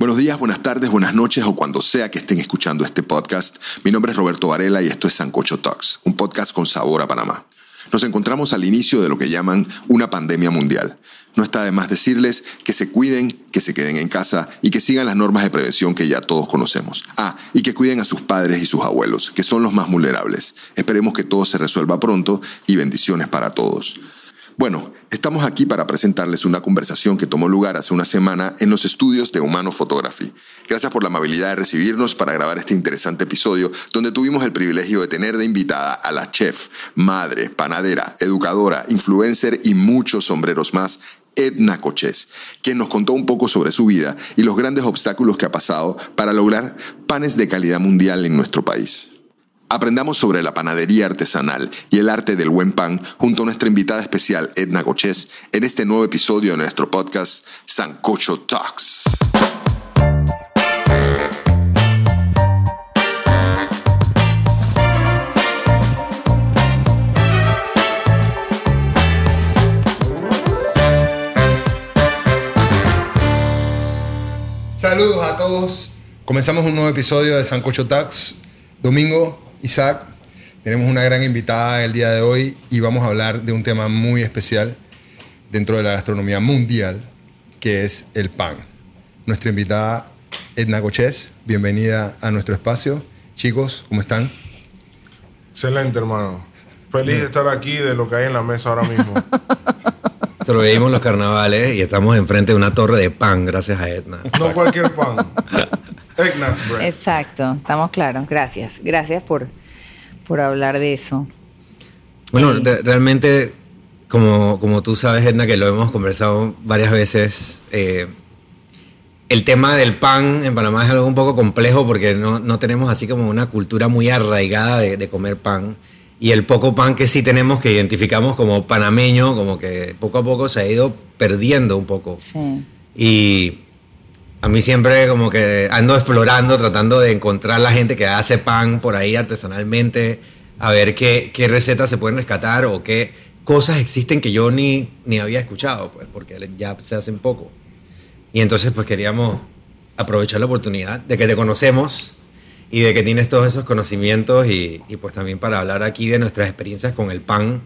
Buenos días, buenas tardes, buenas noches o cuando sea que estén escuchando este podcast. Mi nombre es Roberto Varela y esto es Sancocho Talks, un podcast con sabor a Panamá. Nos encontramos al inicio de lo que llaman una pandemia mundial. No está de más decirles que se cuiden, que se queden en casa y que sigan las normas de prevención que ya todos conocemos. Ah, y que cuiden a sus padres y sus abuelos, que son los más vulnerables. Esperemos que todo se resuelva pronto y bendiciones para todos. Bueno, estamos aquí para presentarles una conversación que tomó lugar hace una semana en los estudios de Humano Photography. Gracias por la amabilidad de recibirnos para grabar este interesante episodio donde tuvimos el privilegio de tener de invitada a la chef, madre, panadera, educadora, influencer y muchos sombreros más Edna Coches, quien nos contó un poco sobre su vida y los grandes obstáculos que ha pasado para lograr panes de calidad mundial en nuestro país. Aprendamos sobre la panadería artesanal y el arte del buen pan junto a nuestra invitada especial Edna Coches en este nuevo episodio de nuestro podcast Sancocho Talks. Saludos a todos. Comenzamos un nuevo episodio de Sancocho Talks. Domingo, Isaac, tenemos una gran invitada el día de hoy y vamos a hablar de un tema muy especial dentro de la gastronomía mundial, que es el pan. Nuestra invitada Edna Coches, bienvenida a nuestro espacio. Chicos, ¿cómo están? Excelente, hermano. Feliz de estar aquí, de lo que hay en la mesa ahora mismo. Sobrevivimos los carnavales y estamos enfrente de una torre de pan, gracias a Edna. No cualquier pan. Egnas bread. Exacto, estamos claros. Gracias. Gracias por, por hablar de eso. Bueno, re- realmente, como, como tú sabes, Edna, que lo hemos conversado varias veces, eh, el tema del pan en Panamá es algo un poco complejo porque no, no tenemos así como una cultura muy arraigada de, de comer pan. Y el poco pan que sí tenemos, que identificamos como panameño, como que poco a poco se ha ido perdiendo un poco. Sí. Y a mí siempre como que ando explorando, tratando de encontrar la gente que hace pan por ahí artesanalmente, a ver qué, qué recetas se pueden rescatar o qué cosas existen que yo ni, ni había escuchado, pues, porque ya se hacen poco. Y entonces pues queríamos aprovechar la oportunidad de que te conocemos y de que tienes todos esos conocimientos y, y pues también para hablar aquí de nuestras experiencias con el pan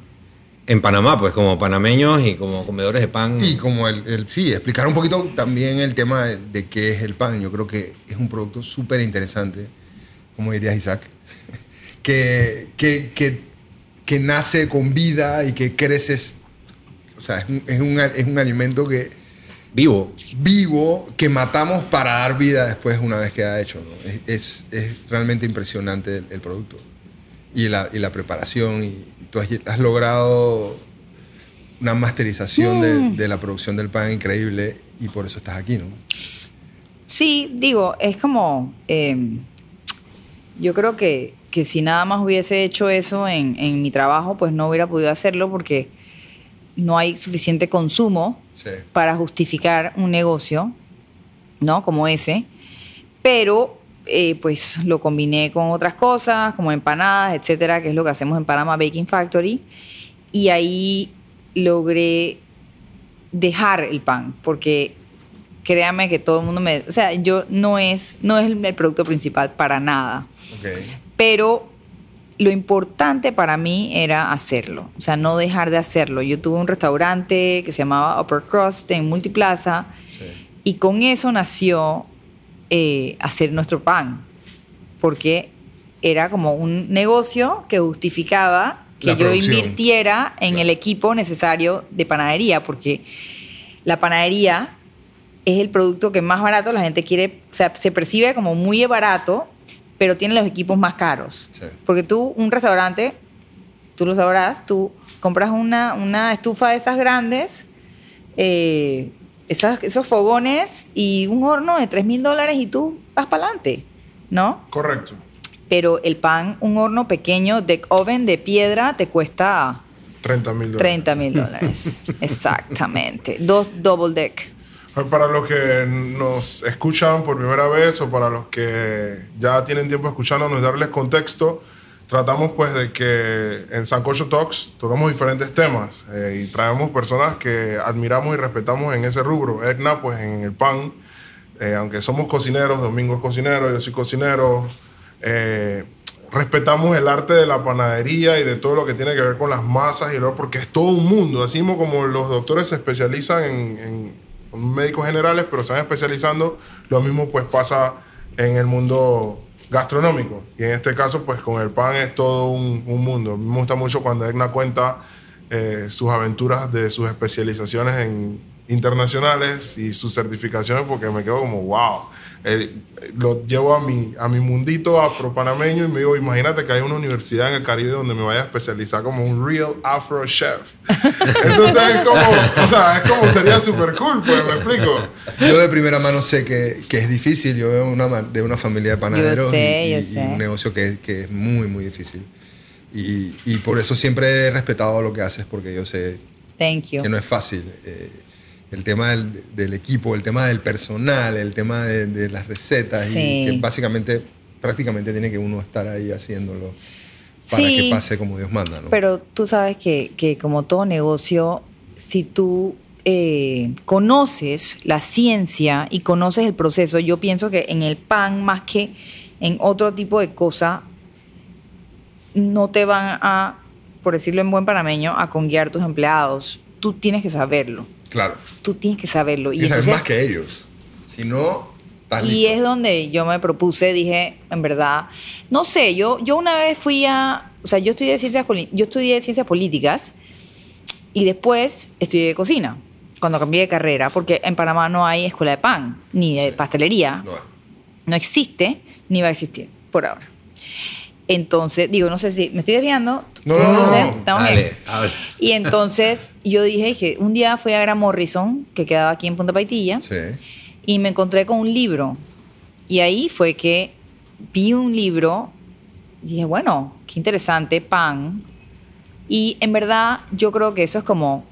en Panamá, pues como panameños y como comedores de pan. Y como el, el- sí, explicar un poquito también el tema de, de qué es el pan. Yo creo que es un producto súper interesante, como dirías Isaac, que, que, que, que nace con vida y que creces. O sea, es un, es un, es un alimento que Vivo. vivo que matamos para dar vida después una vez queda hecho. ¿no? Es, es- es realmente impresionante el, el producto. Y la, y la preparación. Y, tú has, has logrado una masterización de, de la producción del pan increíble y por eso estás aquí, ¿no? Sí, digo, es como. eh, yo creo que, que si nada más hubiese hecho eso en, en mi trabajo, pues no hubiera podido hacerlo porque no hay suficiente consumo Sí. para justificar un negocio, ¿no? Como ese. Pero, eh, pues lo combiné con otras cosas, como empanadas, etcétera, que es lo que hacemos en Panama Baking Factory. Y ahí logré dejar el pan, porque créame que todo el mundo me. O sea, yo no es, no es el, el producto principal para nada Ok. pero lo importante para mí era hacerlo, o sea, no dejar de hacerlo. Yo tuve un restaurante que se llamaba Upper Crust en Multiplaza Sí. y con eso nació eh, hacer nuestro pan, porque era como un negocio que justificaba que La yo producción. invirtiera en Claro. el equipo necesario de panadería, porque la panadería es el producto que más barato la gente quiere, o sea, se percibe como muy barato, pero tiene los equipos más caros. Sí. Porque tú, un restaurante, tú lo sabrás, tú compras una, una estufa de esas grandes, eh, esas- esos fogones y un horno de 3 mil dólares y tú vas para adelante, ¿no? Correcto. Pero el pan, un horno pequeño, deck oven de piedra, te cuesta 30 mil dólares. 30 mil dólares. Exactamente. Dos double deck. Para los que nos escuchan por primera vez o para los que ya tienen tiempo escuchándonos, darles contexto, tratamos pues de que en Sancocho Talks tocamos diferentes temas eh, y traemos personas que admiramos y respetamos en ese rubro. Edna pues en el pan, eh, aunque somos cocineros, Domingo es cocinero, yo soy cocinero, eh, respetamos el arte de la panadería y de todo lo que tiene que ver con las masas y lo porque es todo un mundo. Así como los doctores se especializan en, en- médicos generales, pero se van especializando, lo mismo pues pasa en el mundo gastronómico. Y en este caso, pues con el pan es todo un, un mundo. Me gusta mucho cuando Edna cuenta eh, sus aventuras de sus especializaciones en internacionales y sus certificaciones porque me quedo como wow Eh, lo llevo a mi a mi mundito afro-panameño y me digo imagínate que hay una universidad en el Caribe donde me vaya a especializar como un real afro chef entonces es como o sea es como sería súper cool pues me explico Yo de primera mano sé que, que es difícil. Yo veo una, de una familia de panaderos sé, y, yo y- y sé. un negocio que, que es muy, muy difícil. Y, y por eso siempre he respetado lo que haces, porque yo sé Thank you. que no es fácil. Eh, el tema del, del equipo, el tema del personal, el tema de, de las recetas, Sí. y que básicamente, prácticamente tiene que uno estar ahí haciéndolo para Sí. que pase como Dios manda. ¿no? Pero tú sabes que, que como todo negocio, si tú eh, conoces la ciencia y conoces el proceso, yo pienso que en el pan más que en otro tipo de cosa, no te van a, por decirlo en buen panameño, a conguiar tus empleados. Tú tienes que saberlo. Claro. Tú tienes que saberlo. Y, sabes entonces- más que ellos. Si no, estás y listo. es donde yo me propuse, dije, en verdad, no sé, yo, yo una vez fui a, o sea, yo estudié ciencias, yo estudié ciencias políticas y después estudié cocina, cuando cambié de carrera, porque en Panamá no hay escuela de pan, ni de pastelería, No, no existe, ni va a existir, por ahora. Entonces, digo, no sé si me estoy desviando. No, no, no, sé, no. ¿Estamos Dale, bien? habla. Y entonces yo dije, dije, un día fui a Gran Morrison, que quedaba aquí en Punta Paitilla, sí. y me encontré con un libro. Y ahí fue que vi un libro, dije, bueno, qué interesante, pan. Y en verdad yo creo que eso es como,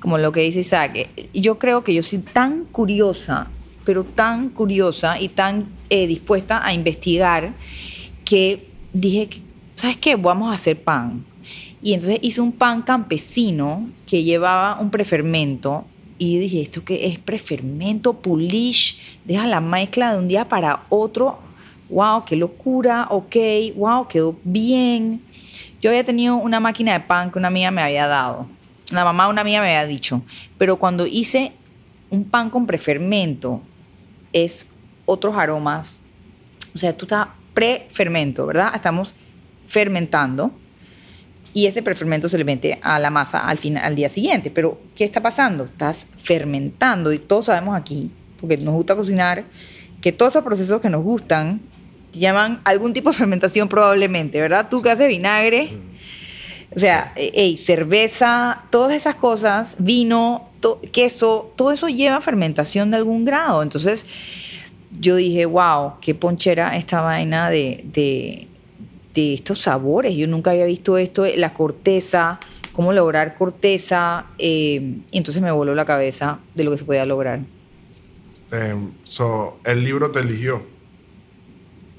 como lo que dice Isaac. Yo creo que yo soy tan curiosa, pero tan curiosa y tan eh, dispuesta a investigar que dije, ¿sabes qué? Vamos a hacer pan. Y entonces hice un pan campesino que llevaba un prefermento. Y dije, ¿esto qué es? Prefermento, pulish, deja la mezcla de un día para otro. ¡Wow! ¡Qué locura! Ok, ¡wow! Quedó bien. Yo había tenido una máquina de pan que una amiga me había dado. La mamá de una amiga me había dicho. Pero cuando hice un pan con prefermento, es otros aromas. O sea, tú estás prefermento, ¿verdad? Estamos fermentando y ese prefermento se le mete a la masa al, final, al día siguiente. Pero, ¿qué está pasando? Estás fermentando y todos sabemos aquí, porque nos gusta cocinar, que todos esos procesos que nos gustan llaman algún tipo de fermentación probablemente, ¿verdad? Tú que haces vinagre, o sea, eh, ey, cerveza, todas esas cosas, vino, to- queso, todo eso lleva fermentación de algún grado. Entonces, yo dije, wow, qué ponchera esta vaina de, de, de estos sabores. Yo nunca había visto esto, eh, la corteza, cómo lograr corteza. eh, y entonces me voló la cabeza de lo que se podía lograr. Eh, so, el libro te eligió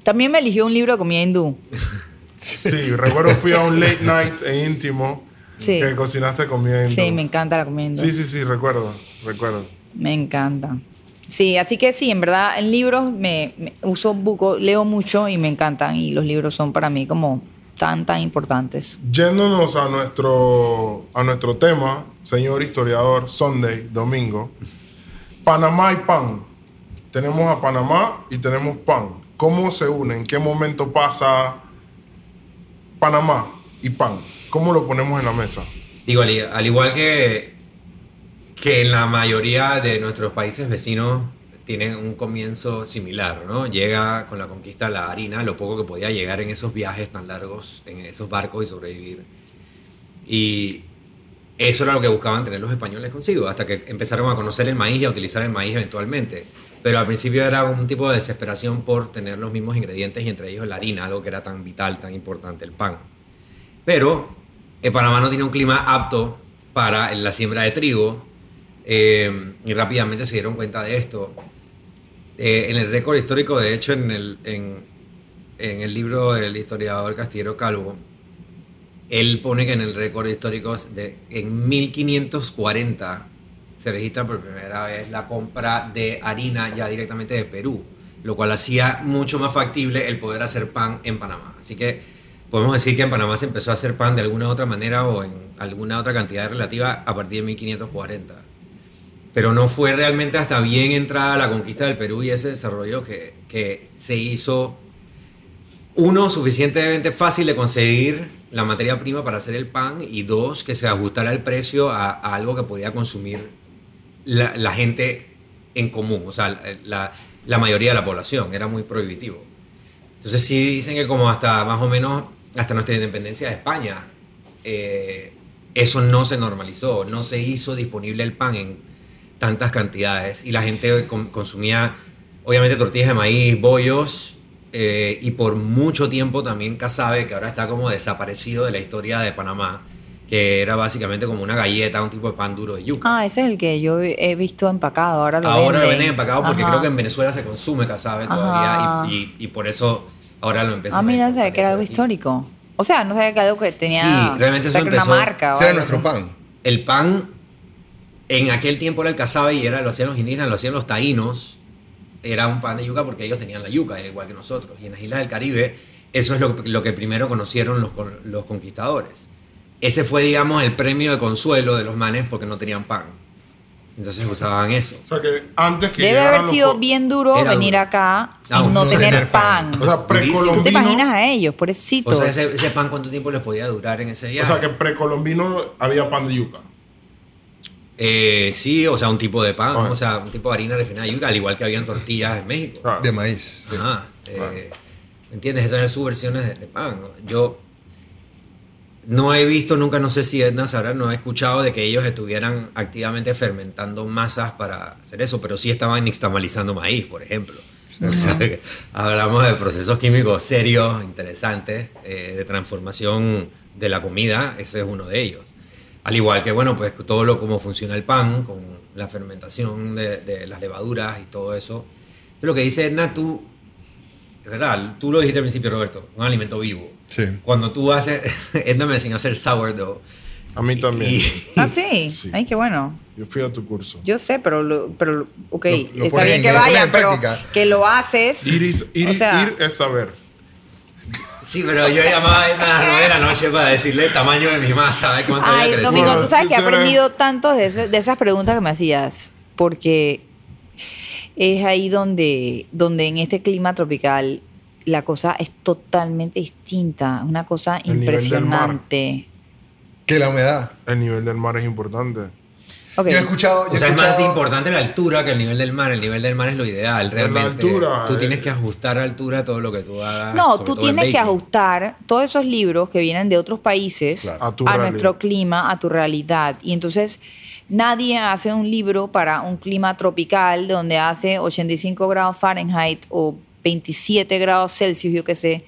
También me eligió un libro de comida hindú. sí recuerdo fui a un late night en íntimo Sí. que cocinaste comida hindú Sí, me encanta la comida hindú. sí sí sí recuerdo recuerdo Me encanta. Sí, así que sí, en verdad, en libros me, me uso buco, leo mucho y me encantan. Y los libros son para mí como tan, tan importantes. Yéndonos a nuestro, a nuestro tema, señor historiador, Sunday, domingo. Panamá y pan. Tenemos a Panamá y tenemos pan. ¿Cómo se unen? ¿En qué momento pasa Panamá y pan? ¿Cómo lo ponemos en la mesa? Digo, al, al igual que, que en la mayoría de nuestros países vecinos tienen un comienzo similar, ¿no? Llega con la conquista la harina, lo poco que podía llegar en esos viajes tan largos, en esos barcos y sobrevivir. Y eso era lo que buscaban tener los españoles consigo, hasta que empezaron a conocer el maíz y a utilizar el maíz eventualmente. Pero al principio era un tipo de desesperación por tener los mismos ingredientes y entre ellos la harina, algo que era tan vital, tan importante, el pan. Pero eh, Panamá no tiene un clima apto para la siembra de trigo eh, y rápidamente se dieron cuenta de esto. Eh, en el récord histórico, de hecho, en el, en, en el libro del historiador Castillero Calvo, él pone que en el récord histórico, de, en 1540, se registra por primera vez la compra de harina ya directamente de Perú, lo cual hacía mucho más factible el poder hacer pan en Panamá. Así que podemos decir que en Panamá se empezó a hacer pan de alguna otra manera o en alguna otra cantidad relativa a partir de 1540. Pero no fue realmente hasta bien entrada la conquista del Perú y ese desarrollo que, que se hizo, uno, suficientemente fácil de conseguir la materia prima para hacer el pan y dos, que se ajustara el precio a, a algo que podía consumir la, la gente en común, o sea, la, la mayoría de la población, era muy prohibitivo. Entonces sí dicen que como hasta más o menos, hasta nuestra independencia de España, eh, eso no se normalizó, no se hizo disponible el pan en tantas cantidades y la gente con- consumía obviamente tortillas de maíz, bollos eh, y por mucho tiempo también casabe, que ahora está como desaparecido de la historia de Panamá, que era básicamente como una galleta, un tipo de pan duro de yuca. Ah, ese es el que yo he visto empacado. Ahora lo Ahora lo venden. empacado porque Ajá. creo que en Venezuela se consume casabe todavía y, y- y por eso ahora lo empiezan Ah, mira, no sabía importar que era eso algo histórico. O sea, no sabía que algo que tenía. Sí, realmente o sea, eso una marca. o Ese era nuestro pan. El pan en aquel tiempo era el casabe y era, lo hacían los indígenas, lo hacían los taínos. Era un pan de yuca porque ellos tenían la yuca, igual que nosotros. Y en las islas del Caribe, eso es lo, lo que primero conocieron los, los conquistadores. Ese fue, digamos, el premio de consuelo de los manes porque no tenían pan. Entonces usaban eso. O sea que antes que Debe haber sido bien duro Era venir duro. acá y Ah, no, no tener, tener pan. pan. O sea, Durísimo. precolombino. ¿Tú te imaginas a ellos, pobrecitos? O sea, ese, ese pan, ¿cuánto tiempo les podía durar en ese O viaje? sea que precolombino había pan de yuca. Eh, sí, o sea, un tipo de pan, Ajá. o sea, un tipo de harina refinada de yuca, al igual que habían tortillas en México. Ah. De maíz. Ajá, eh, ¿Entiendes? Esas eran sus versiones de, de pan. ¿no? Yo no he visto, nunca, no sé si Edna sabrá, no he escuchado de que ellos estuvieran activamente fermentando masas para hacer eso, pero sí estaban nixtamalizando maíz, por ejemplo. O sea, que hablamos de procesos químicos serios, interesantes, eh, de transformación de la comida, ese es uno de ellos. Al igual que, bueno, pues todo lo como funciona el pan, con la fermentación de, de las levaduras y todo eso. Entonces, lo que dice Edna, tú, es verdad, tú lo dijiste al principio, Roberto, un alimento vivo. Sí. Cuando tú haces, Edna me enseñó a hacer sourdough. A mí también. Y, Ah, sí. Sí. Ay, qué bueno. Yo fui a tu curso. Yo sé, pero, lo- pero ok, Lo- lo está bien en- que en pero que lo haces. Ir, is- ir, O sea- ir es saber. Sí, pero yo llamaba a las 9 de la noche para decirle el tamaño de mi masa, ¿sabes cuánto Ay, había crecido? Domingo, tú sabes que he aprendido tanto de, ese- de esas preguntas que me hacías, porque es ahí donde, donde en este clima tropical la cosa es totalmente distinta, una cosa El nivel del mar. impresionante. Que la humedad. El nivel del mar es importante. Yo he escuchado. yo O he sea, es más importante la altura que el nivel del mar. El nivel del mar es lo ideal, realmente. altura, tú eh. tienes que ajustar a altura todo lo que tú hagas. No, sobre tú tienes que ajustar todos esos libros que vienen de otros países Claro. A tu a nuestro clima, a tu realidad. Y entonces nadie hace un libro para un clima tropical donde hace 85 grados Fahrenheit o 27 grados Celsius, yo qué sé.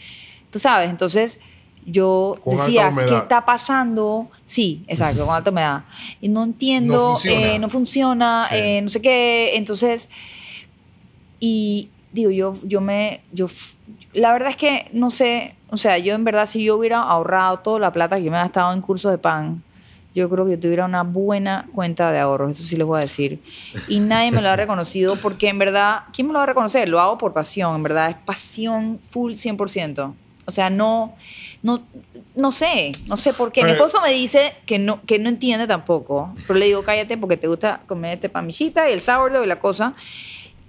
Tú sabes, entonces yo Con decía. ¿qué está pasando? Sí, exacto, con alta humedad. Y no entiendo, No funciona. eh, no funciona, Sí. eh, no sé qué. Entonces, y digo, yo, yo me, yo, la verdad es que no sé, o sea, yo en verdad si yo hubiera ahorrado toda la plata que yo me he gastado en cursos de pan, yo creo que yo tuviera una buena cuenta de ahorros, eso sí les voy a decir. Y nadie me lo ha reconocido porque en verdad, ¿quién me lo va a reconocer? Lo hago por pasión, en verdad, es pasión full 100%. O sea, no, no, no sé, no sé por qué. Mi esposo me dice que no, que no entiende tampoco, pero le digo, cállate porque te gusta comer este pamillita y el sourdough y la cosa.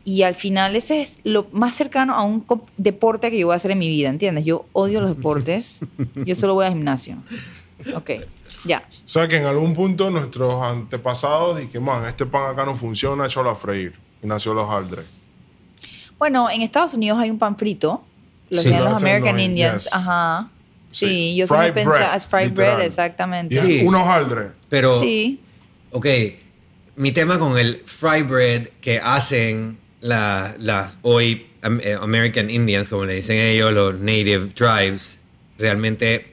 Y al final ese es lo más cercano a un deporte que yo voy a hacer en mi vida, ¿entiendes? Yo odio los deportes, yo solo voy al gimnasio. Ok, ya. O sea que en algún punto nuestros antepasados dijeron, man, este pan acá no funciona, échalo a freír. Y nació los haldres. Bueno, en Estados Unidos hay un pan frito, Sí, los American Indians, yes. ajá. Sí, Sí. yo Fried siempre pensaba, fried literal. bread, exactamente. Sí. unos haldres. Pero, Sí. ok, mi tema con el fry bread que hacen la- las hoy am- eh, American Indians, como le dicen ellos, los native tribes, realmente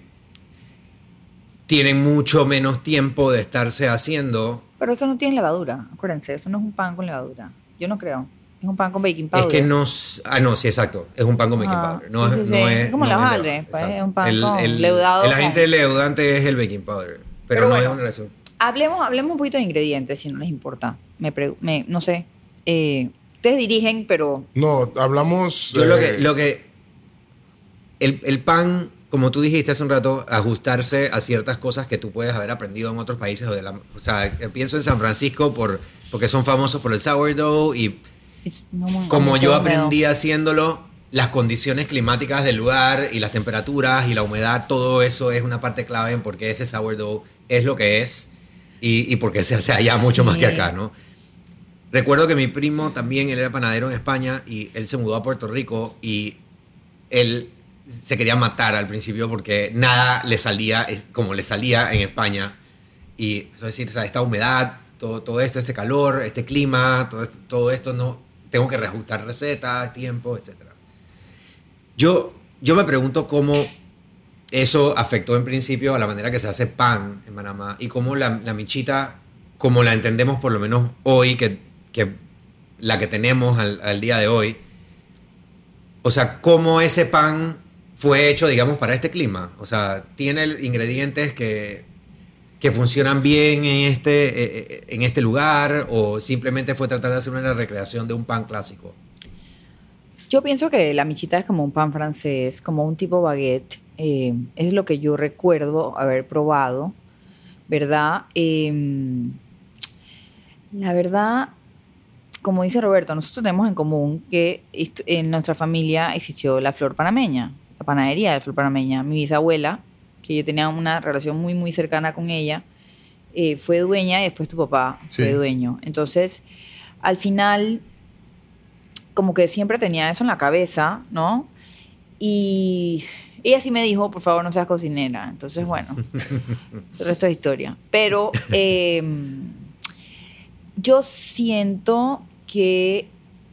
tienen mucho menos tiempo de estarse haciendo. Pero eso no tiene levadura, acuérdense, eso no es un pan con levadura. Yo no creo. Es un pan con baking powder. Es que no... Ah, no, sí, exacto. Es un pan con baking Ajá, powder. No, sí, es, sí, no sí. es... Es como no levadura, pues, es un pan con leudado El con- agente leudante es el baking powder. Pero, Pero no bueno, es una relación. hablemos, hablemos un poquito de ingredientes, si no les importa. Me, pregu- me- no sé. eh, ustedes dirigen, pero No, hablamos. Yo lo que, lo que el, el pan, como tú dijiste hace un rato, ajustarse a ciertas cosas que tú puedes haber aprendido en otros países. O, de la, o sea, pienso en San Francisco por, porque son famosos por el sourdough y es- no como yo aprendí haciéndolo, las condiciones climáticas del lugar y las temperaturas y la humedad, todo eso es una parte clave en por qué ese sourdough es lo que es y, y por qué se hace allá mucho más que Sí. acá, ¿no? Recuerdo que mi primo también, él era panadero en España y él se mudó a Puerto Rico y él se quería matar al principio porque nada le salía como le salía en España. Y es decir, o sea, esta humedad, todo, todo esto, este calor, este clima, todo, todo esto, no, tengo que reajustar recetas, tiempo, etc. Yo, yo me pregunto cómo eso afectó en principio a la manera que se hace pan en Panamá y cómo la, michita, como la entendemos por lo menos hoy, que, que la que tenemos al, al día de hoy, o sea, cómo ese pan fue hecho, digamos, para este clima. O sea, tiene ingredientes que, que funcionan bien en este, eh, eh, en este lugar o simplemente fue tratar de hacer una recreación de un pan clásico. Yo pienso que la michita es como un pan francés, como un tipo baguette. eh, es lo que yo recuerdo haber probado, ¿verdad? Eh, la verdad, como dice Roberto, nosotros tenemos en común que en nuestra familia existió la flor panameña, la panadería de la flor panameña. Mi bisabuela, que yo tenía una relación muy, muy cercana con ella, eh, fue dueña y después tu papá fue dueño. Entonces, al final, como que siempre tenía eso en la cabeza, ¿no? Y ella sí me dijo, por favor, no seas cocinera. Entonces, bueno, el resto es historia. Pero eh, yo siento que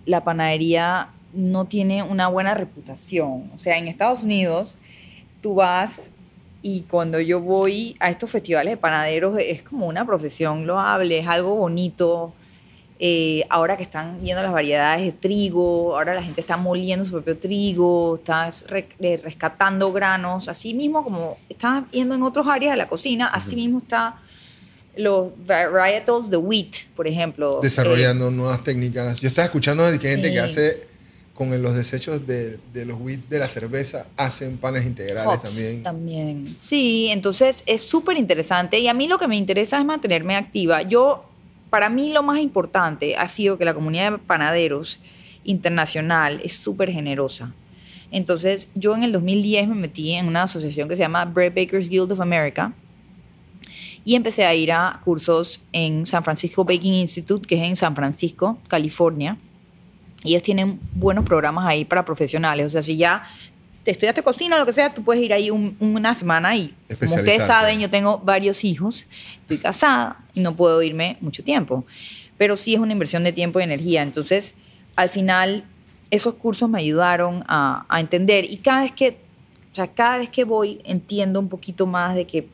la panadería no tiene una buena reputación. O sea, en Estados Unidos, tú vas y cuando yo voy a estos festivales de panaderos es como una profesión loable, es algo bonito. Eh, ahora que están viendo las variedades de trigo, ahora la gente está moliendo su propio trigo, está re- eh, rescatando granos, así mismo como están viendo en otras áreas de la cocina, así mismo está los varietals de wheat, por ejemplo. Desarrollando nuevas técnicas. Yo estaba escuchando de gente Sí. que hace con los desechos de, de los wheats de la cerveza, hacen panes integrales Hops también. también. Sí, entonces es súper interesante y a mí lo que me interesa es mantenerme activa. Yo, para mí lo más importante ha sido que la comunidad de panaderos internacional es súper generosa. Entonces yo en el 2010 me metí en una asociación que se llama Bread Bakers Guild of America y empecé a ir a cursos en San Francisco Baking Institute, que es en San Francisco, California. Y ellos tienen buenos programas ahí para profesionales. O sea, si ya te estudiaste cocina, lo que sea, tú puedes ir ahí un- una semana y, como ustedes saben, yo tengo varios hijos, estoy casada y no puedo irme mucho tiempo. Pero sí es una inversión de tiempo y energía. Entonces, al final, esos cursos me ayudaron a, a entender. Y cada vez que, o sea, cada vez que voy, entiendo un poquito más de que,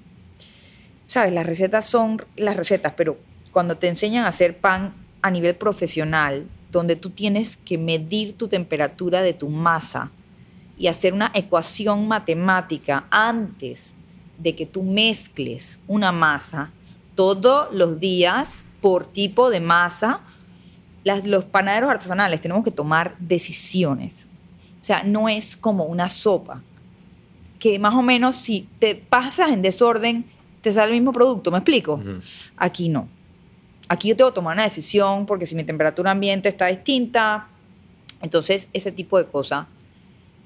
¿sabes? Las recetas son las recetas, pero cuando te enseñan a hacer pan a nivel profesional, donde tú tienes que medir tu temperatura de tu masa y hacer una ecuación matemática antes de que tú mezcles una masa todos los días por tipo de masa, las- los panaderos artesanales tenemos que tomar decisiones. O sea, no es como una sopa, que más o menos si te pasas en desorden, te sale el mismo producto, ¿me explico? Aquí no. Aquí yo tengo que tomar una decisión porque si mi temperatura ambiente está distinta, entonces ese tipo de cosa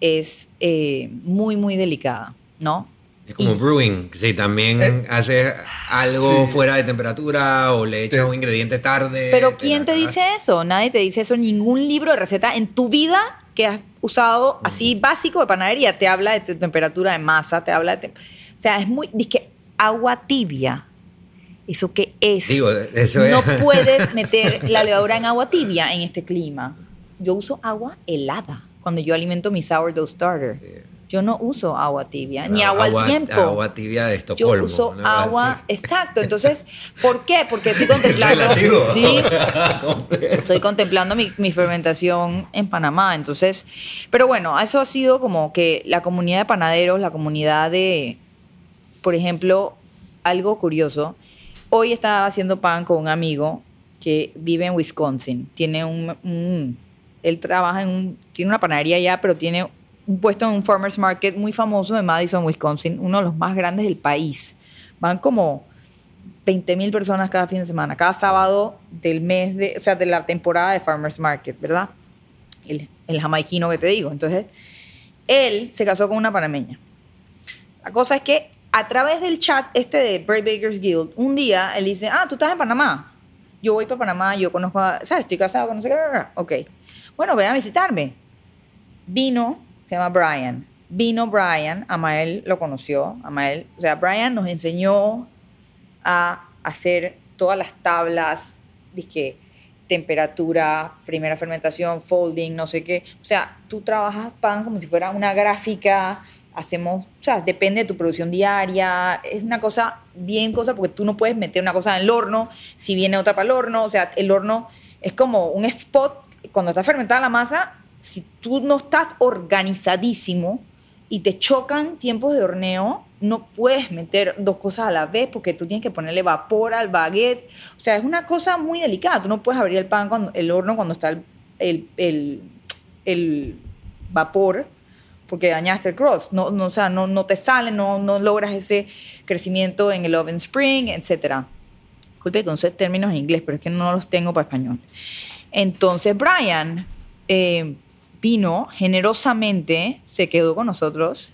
es eh, muy, muy delicada, ¿no? Es como Y- brewing, si también Eh, haces algo sí. fuera de temperatura o le echas Te- un ingrediente tarde. Pero ¿quién te dice eso? Nadie te dice eso. Ningún libro de receta en tu vida que has usado así básico de panadería te habla de tu temperatura de masa, te habla de... o sea, es muy... Dice agua tibia. ¿Eso qué es? Digo, eso no es. puedes meter la levadura en agua tibia en este clima. Yo uso agua helada cuando yo alimento mi sourdough starter. Yo no uso agua tibia, ni agua, al tiempo. Agua tibia de Yo Estocolmo. uso ¿no? Así. agua, exacto. Entonces, ¿por qué? Porque estoy contemplando, Relativo. sí, estoy contemplando mi, mi fermentación en Panamá. Entonces, pero bueno, eso ha sido como que la comunidad de panaderos, la comunidad de, por ejemplo, algo curioso hoy estaba haciendo pan con un amigo que vive en Wisconsin. Tiene un, él trabaja en un, tiene una panadería allá, pero tiene un puesto en un farmers market muy famoso de Madison, Wisconsin, uno de los más grandes del país. Van como 20 mil personas cada fin de semana, cada sábado del mes, de, o sea, de la temporada de farmers market, ¿verdad? El, el jamaiquino que te digo. Entonces, él se casó con una panameña. La cosa es que a través del chat este de Bird Bakers Guild, un día él dice, ah, tú estás en Panamá. Yo voy para Panamá, yo conozco a, ¿sabes? Estoy casado con no sé qué. bla, bla, bla". Ok. Bueno, ven a visitarme. Vino, se llama Brian. Vino Brian, Amael lo conoció. Amael, o sea, Brian nos enseñó a hacer todas las tablas, dizque temperatura, primera fermentación, folding, no sé qué. O sea, tú trabajas pan como si fuera una gráfica, hacemos, o sea, depende de tu producción diaria, es una cosa bien cosa porque tú no puedes meter una cosa en el horno si viene otra para el horno, o sea, el horno es como un spot, cuando está fermentada la masa, si tú no estás organizadísimo y te chocan tiempos de horneo, no puedes meter dos cosas a la vez porque tú tienes que ponerle vapor al baguette. O sea, es una cosa muy delicada. Tú no puedes abrir el pan cuando el horno cuando está el, el, el- el vapor porque dañaste el cross. No, no, o sea, no, no te sale, no, no logras ese crecimiento en el oven spring, etc. Disculpe que use términos en inglés, pero es que no los tengo para español. Entonces, Brian eh, vino generosamente, se quedó con nosotros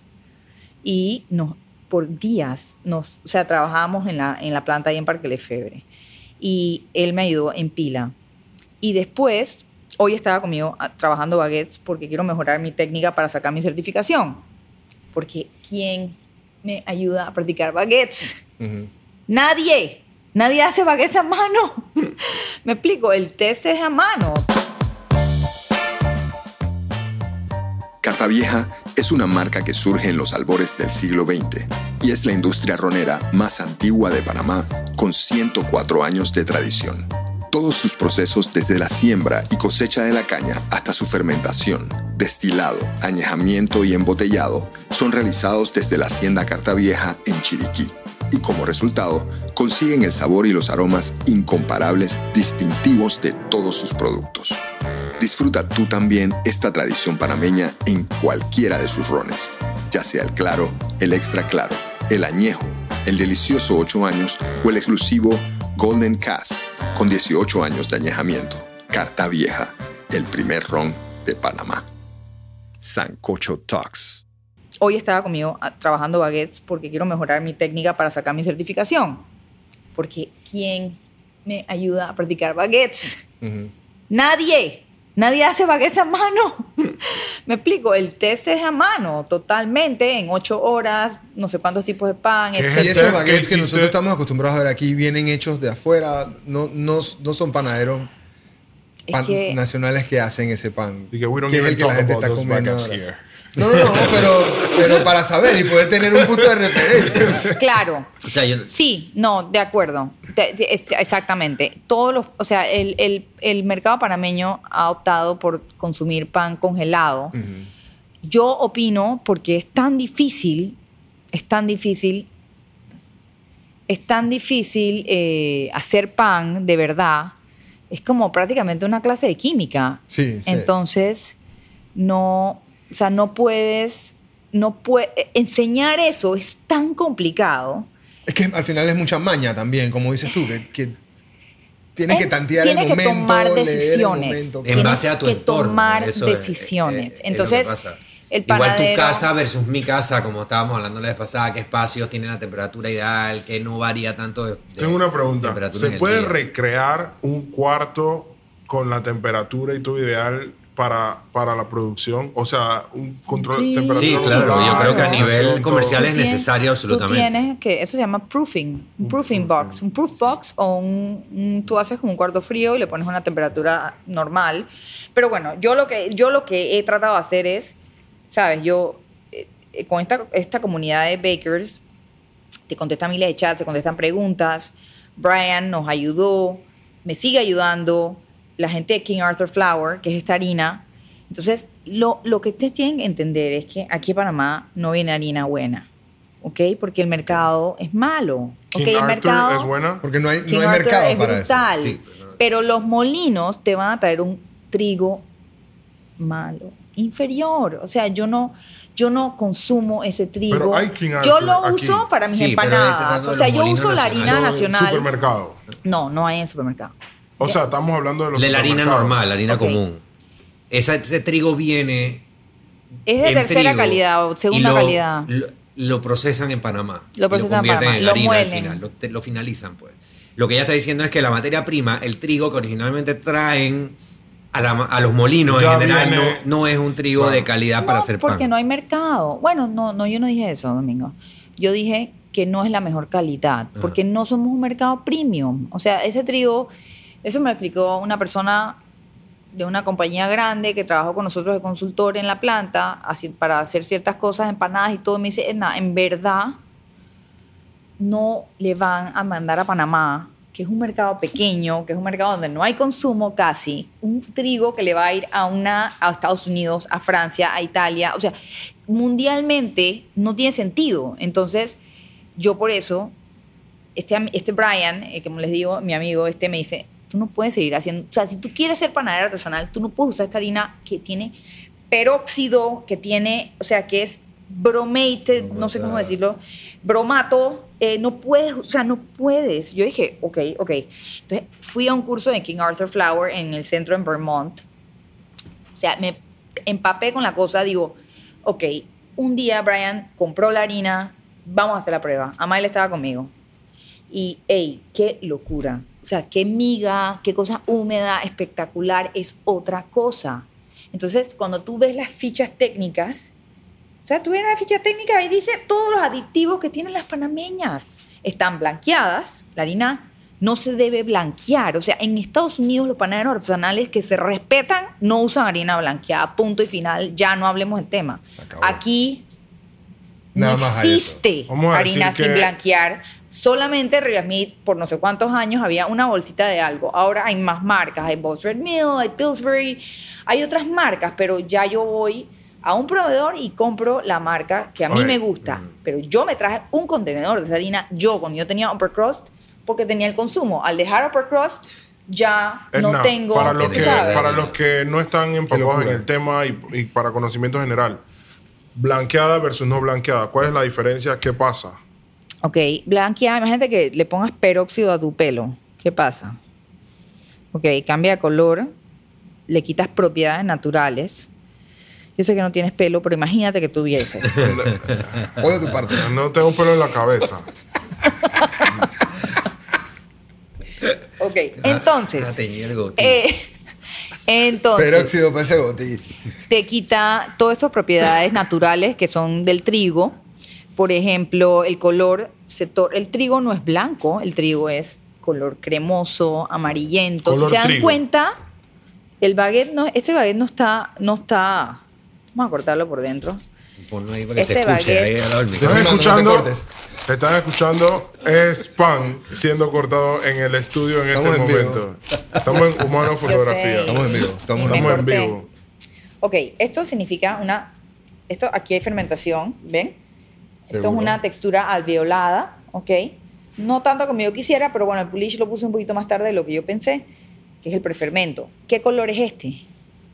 y nos, por días, nos, o sea, trabajábamos en la, en la planta ahí en Parque Lefebvre. Y él me ayudó en pila. Y después, hoy estaba conmigo ah, trabajando baguettes porque quiero mejorar mi técnica para sacar mi certificación. Porque ¿quién me ayuda a practicar baguettes? Nadie. Nadie hace baguettes a mano. Me explico, el test es a mano. Carta Vieja es una marca que surge en los albores del siglo XX y es la industria ronera más antigua de Panamá con 104 años de tradición. Todos sus procesos desde la siembra y cosecha de la caña hasta su fermentación, destilado, añejamiento y embotellado son realizados desde la hacienda Carta Vieja en Chiriquí y como resultado consiguen el sabor y los aromas incomparables distintivos de todos sus productos. Disfruta tú también esta tradición panameña en cualquiera de sus rones, ya sea el claro, el extra claro, el añejo, el delicioso 8 años o el exclusivo Golden Cask con 18 años de añejamiento. Carta Vieja, el primer ron de Panamá. Sancocho Talks. Hoy estaba conmigo ah, trabajando baguettes porque quiero mejorar mi técnica para sacar mi certificación. Porque ¿quién me ayuda a practicar baguettes? Nadie. Nadie hace baguettes a mano. Me explico, el test es a mano, totalmente, en ocho horas, no sé cuántos tipos de pan, ¿Qué es etc. Y el esos que baguettes que hiciste? nosotros estamos acostumbrados a ver aquí vienen hechos de afuera, no, no, no son panaderos Es pan- que- nacionales que hacen ese pan. Y que we don't que es el que la gente está comiendo. No, no, no, pero, pero para saber y poder tener un punto de referencia. Claro, O sea, yo, Sí, no, de acuerdo. Exactamente. Todos los, o sea, el, el- el mercado panameño ha optado por consumir pan congelado. Yo opino porque es tan difícil, es tan difícil, es tan difícil eh, hacer pan de verdad. Es como prácticamente una clase de química. Sí, sí. Entonces, no, o sea, no puedes, no puede, enseñar eso es tan complicado. Es que al final es mucha maña también, como dices tú, que, que tienes Es- que tantear el tienes momento, que tomar leer el decisiones. momento. En Tienes base a tu que entorno, tomar decisiones. es- es lo que Entonces, el Igual tu casa versus mi casa, como estábamos hablando la vez pasada, qué espacios tienen la temperatura ideal, que no varía tanto de, de Tengo una pregunta. ¿Se puede recrear un cuarto con la temperatura y todo ideal para, para la producción? O sea, un control Sí. de temperatura. Sí, claro, controlada, yo creo que a nivel comercial es necesario absolutamente. Tú tienes que, eso se llama proofing, un proofing box. Un proof box o un, un- tú haces como un cuarto frío y le pones una temperatura normal. Pero bueno, yo lo que, yo lo que he tratado de hacer es, sabes, yo eh, con esta, esta comunidad de bakers, te contestan miles de chats, te contestan preguntas. Brian nos ayudó, me sigue ayudando. La gente de King Arthur Flour, que es esta harina. Entonces, lo, lo que ustedes tienen que entender es que aquí en Panamá no viene harina buena. ¿ok? Porque el mercado es malo. King ¿ok? El Arthur mercado, es buena. Porque no hay, King no hay Arthur mercado es para brutal. Sí, pero los molinos te van a traer un trigo malo, inferior. O sea, yo no, yo no consumo ese trigo. Pero hay King yo Arthur lo aquí. uso para mis Sí, empanadas. O sea, yo uso la harina nacional. Supermercado. No, no hay en supermercado. O sea, estamos hablando de los de la harina normal, la harina común. Esa- ese trigo viene. Es de en tercera trigo calidad o segunda lo- calidad. Lo, lo procesan en Panamá. Lo y procesan en convierten Panamá, en lo harina al final. Lo, te- lo finalizan, pues. Lo que ella está diciendo es que la materia prima, el trigo que originalmente traen a, la- a los molinos Ya en general, no, no es un trigo de calidad para No, hacer pan. porque no hay mercado. Bueno, no, no, yo no dije eso, Domingo. Yo dije que no es la mejor calidad, Ajá. porque no somos un mercado premium. O sea, ese trigo, eso me explicó una persona de una compañía grande que trabajó con nosotros de consultor en la planta así, para hacer ciertas cosas, empanadas y todo. Me dice, Edna, en verdad no le van a mandar a Panamá, que es un mercado pequeño, que es un mercado donde no hay consumo casi, un trigo que le va a ir a, una, a Estados Unidos, a Francia, a Italia. O sea, mundialmente no tiene sentido. Entonces, yo por eso, este, este Brian, eh, como les digo, mi amigo, este me dice, tú no puedes seguir haciendo, o sea, si tú quieres ser panadero artesanal, tú no puedes usar esta harina que tiene peróxido, que tiene, o sea, que es bromated, no sé cómo decirlo, bromato, eh, no puedes, o sea, no puedes. Yo dije, ok, ok. Entonces fui a un curso de King Arthur Flour en el centro en Vermont. O sea, me empapé con la cosa, digo, ok, un día Brian compró la harina, vamos a hacer la prueba. Amael estaba conmigo. Y, hey, qué locura. O sea, qué miga, qué cosa húmeda, espectacular, es otra cosa. Entonces, cuando tú ves las fichas técnicas, o sea, tú ves la ficha técnica y dice todos los aditivos que tienen las panameñas. Están blanqueadas, la harina no se debe blanquear. O sea, en Estados Unidos los panaderos artesanales que se respetan no usan harina blanqueada, punto y final, ya no hablemos del tema. Aquí Nada no existe a harina sin que- blanquear. Solamente Smith, por no sé cuántos años, había una bolsita de algo. Ahora hay más marcas. Hay Boss Red Mill, hay Pillsbury, hay otras marcas, pero ya yo voy a un proveedor y compro la marca que a mí me gusta. Pero yo me traje un contenedor de esa harina, yo cuando yo tenía Upper Crust, porque tenía el consumo. Al dejar Upper Crust, ya no tengo. para los, que, para los que no están empapados en el tema y, y para conocimiento general, blanqueada versus no blanqueada, ¿cuál es la diferencia? ¿Qué pasa? Ok, blanqueada, imagínate que le pongas peróxido a tu pelo. ¿Qué pasa? Ok, cambia de color, le quitas propiedades naturales. Yo sé que no tienes pelo, pero imagínate que tuvieses. De tu parte. No tengo pelo en la cabeza. Ok, entonces. Ah, eh, entonces, Peróxido pese goti. te quita todas esas propiedades naturales que son del trigo. Por ejemplo, el color, se el trigo no es blanco, el trigo es color cremoso, amarillento. Color si se dan trigo. cuenta, el baguette no, este baguette no está, no está. Vamos a cortarlo por dentro. Ponlo ahí para que se este escuche baguette- ahí al lado del ¿Están Fernando, no escuchando? cortes. Están escuchando es pan siendo cortado en el estudio en Estamos este en vivo. momento. Estamos en Humano Fotografía. Estamos en vivo. Estamos Estamos en vivo. Ok, esto significa una. Esto aquí hay fermentación, ¿ven? Esto Seguro. es una textura alveolada, ¿ok? No tanto como yo quisiera, pero bueno, el pulish lo puse un poquito más tarde de lo que yo pensé, que es el prefermento. ¿Qué color es este?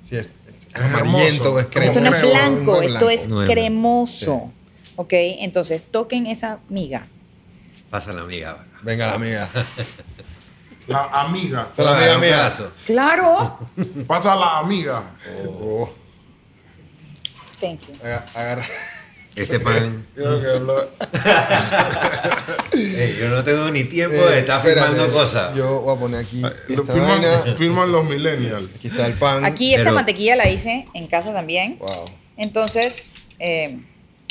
Sí, es, es Es amarillento, hermoso. es cremoso. esto no es blanco, no es esto blanco. es No es cremoso. ¿Ok? Entonces, toquen esa miga. Pasa la amiga. Venga, la amiga. La amiga. Es la amiga mía. ¡Claro! Pasa la amiga. Oh, Thank you. aga- agarra. Este pan. Creo que lo- Ey, yo no tengo ni tiempo de Eh, estar espérate, filmando cosas. Yo voy a poner aquí esta vaina. filman los millennials. Aquí está el pan. Aquí esta Pero- mantequilla la hice en casa también. Wow. Entonces, eh,